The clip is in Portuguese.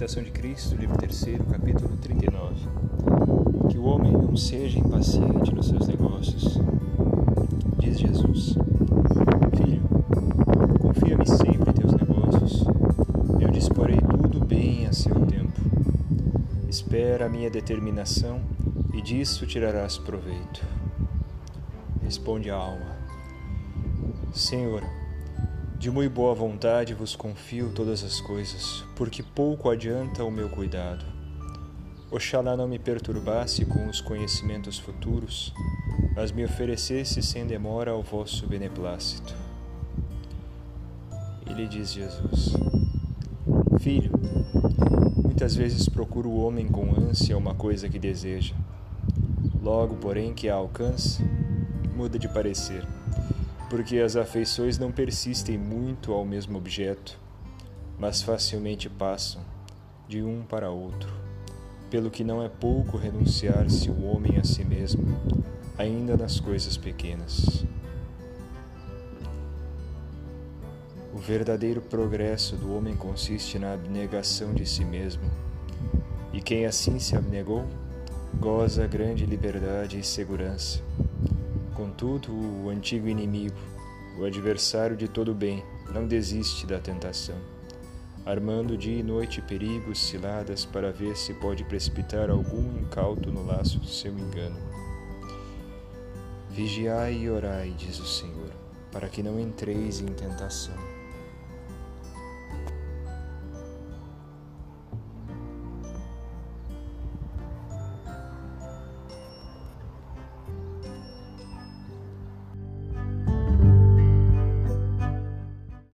Imitação de Cristo, livro 3, capítulo 39. Que o homem não seja impaciente nos seus negócios. Diz Jesus: Filho, confia-me sempre em teus negócios. Eu disporei tudo bem a seu tempo. Espera a minha determinação e disso tirarás proveito. Responde a alma: Senhor, de muito boa vontade vos confio todas as coisas, porque pouco adianta o meu cuidado. Oxalá não me perturbasse com os conhecimentos futuros, mas me oferecesse sem demora ao vosso beneplácito. E lhe diz Jesus: Filho, muitas vezes procura o homem com ânsia uma coisa que deseja. Logo, porém, que a alcança, muda de parecer porque as afeições não persistem muito ao mesmo objeto, mas facilmente passam de um para outro, pelo que não é pouco renunciar-se o homem a si mesmo, ainda nas coisas pequenas. O verdadeiro progresso do homem consiste na abnegação de si mesmo, e quem assim se abnegou, goza grande liberdade e segurança Contudo, o antigo inimigo, o adversário de todo bem, não desiste da tentação, armando dia e noite perigos, ciladas para ver se pode precipitar algum incauto no laço do seu engano. Vigiai e orai, diz o Senhor, para que não entreis em tentação.